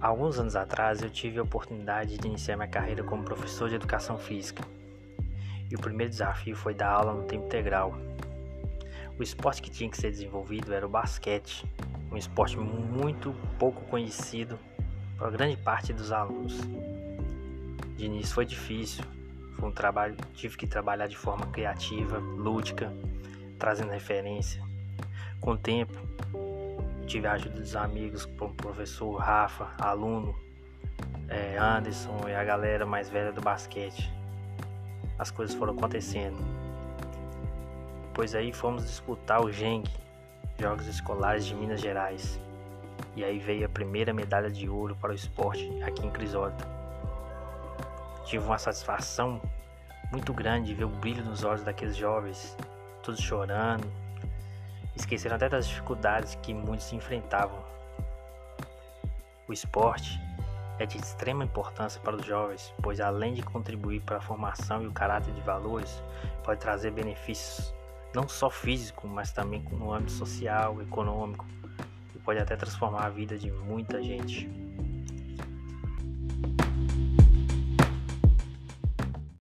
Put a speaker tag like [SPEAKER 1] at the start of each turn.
[SPEAKER 1] Alguns anos atrás eu tive a oportunidade de iniciar minha carreira como professor de educação física. E o primeiro desafio foi dar aula no tempo integral. O esporte que tinha que ser desenvolvido era o basquete, um esporte muito pouco conhecido por grande parte dos alunos. De início foi difícil, foi um trabalho, tive que trabalhar de forma criativa, lúdica, trazendo referência. Com o tempo, tive a ajuda dos amigos, professor Rafa, aluno, é, Anderson e a galera mais velha do basquete. As coisas foram acontecendo. Pois aí fomos disputar o Geng, Jogos Escolares de Minas Gerais. E aí veio a primeira medalha de ouro para o esporte aqui em Crisóstomo. Tive uma satisfação muito grande de ver o brilho nos olhos daqueles jovens, todos chorando, esqueceram até das dificuldades que muitos enfrentavam. O esporte é de extrema importância para os jovens, pois além de contribuir para a formação e o caráter de valores, pode trazer benefícios não só físico, mas também no âmbito social, econômico, e pode até transformar a vida de muita gente.